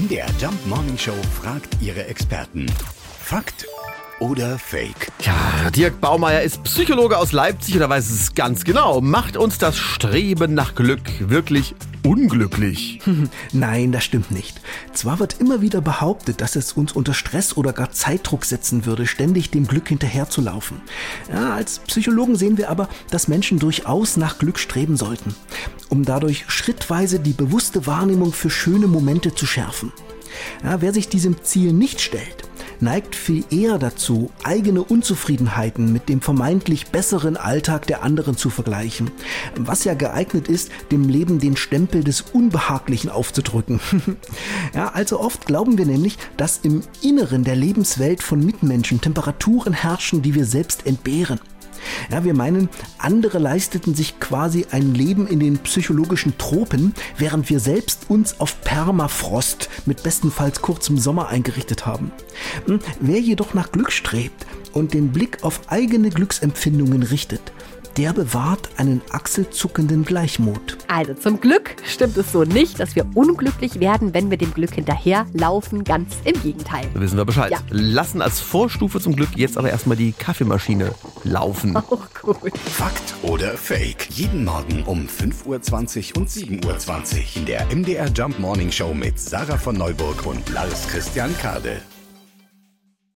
MDR Jump Morning Show fragt ihre Experten. Fakt oder Fake? Ja, Dirk Baumeier ist Psychologe aus Leipzig und er weiß es ganz genau. Macht uns das Streben nach Glück wirklich unglücklich? Nein, das stimmt nicht. Zwar wird immer wieder behauptet, dass es uns unter Stress oder gar Zeitdruck setzen würde, ständig dem Glück hinterherzulaufen. Ja, als Psychologen sehen wir aber, dass Menschen durchaus nach Glück streben sollten, um dadurch schrittweise die bewusste Wahrnehmung für schöne Momente zu schärfen. Ja, wer sich diesem Ziel nicht stellt, neigt viel eher dazu, eigene Unzufriedenheiten mit dem vermeintlich besseren Alltag der anderen zu vergleichen, was ja geeignet ist, dem Leben den Stempel des Unbehaglichen aufzudrücken. ja, also oft glauben wir nämlich, dass im Inneren der Lebenswelt von Mitmenschen Temperaturen herrschen, die wir selbst entbehren. Ja, wir meinen, andere leisteten sich quasi ein Leben in den psychologischen Tropen, während wir selbst uns auf Permafrost mit bestenfalls kurzem Sommer eingerichtet haben. Hm, wer jedoch nach Glück strebt und den Blick auf eigene Glücksempfindungen richtet, der bewahrt einen achselzuckenden Gleichmut. Also zum Glück stimmt es so nicht, dass wir unglücklich werden, wenn wir dem Glück hinterherlaufen. Ganz im Gegenteil. Da wissen wir Bescheid. Ja. Lassen als Vorstufe zum Glück jetzt aber erstmal die Kaffeemaschine laufen. Auch gut. Fakt oder Fake? Jeden Morgen um 5.20 Uhr und 7.20 Uhr in der MDR Jump Morning Show mit Sarah von Neuburg und Lars Christian Kade.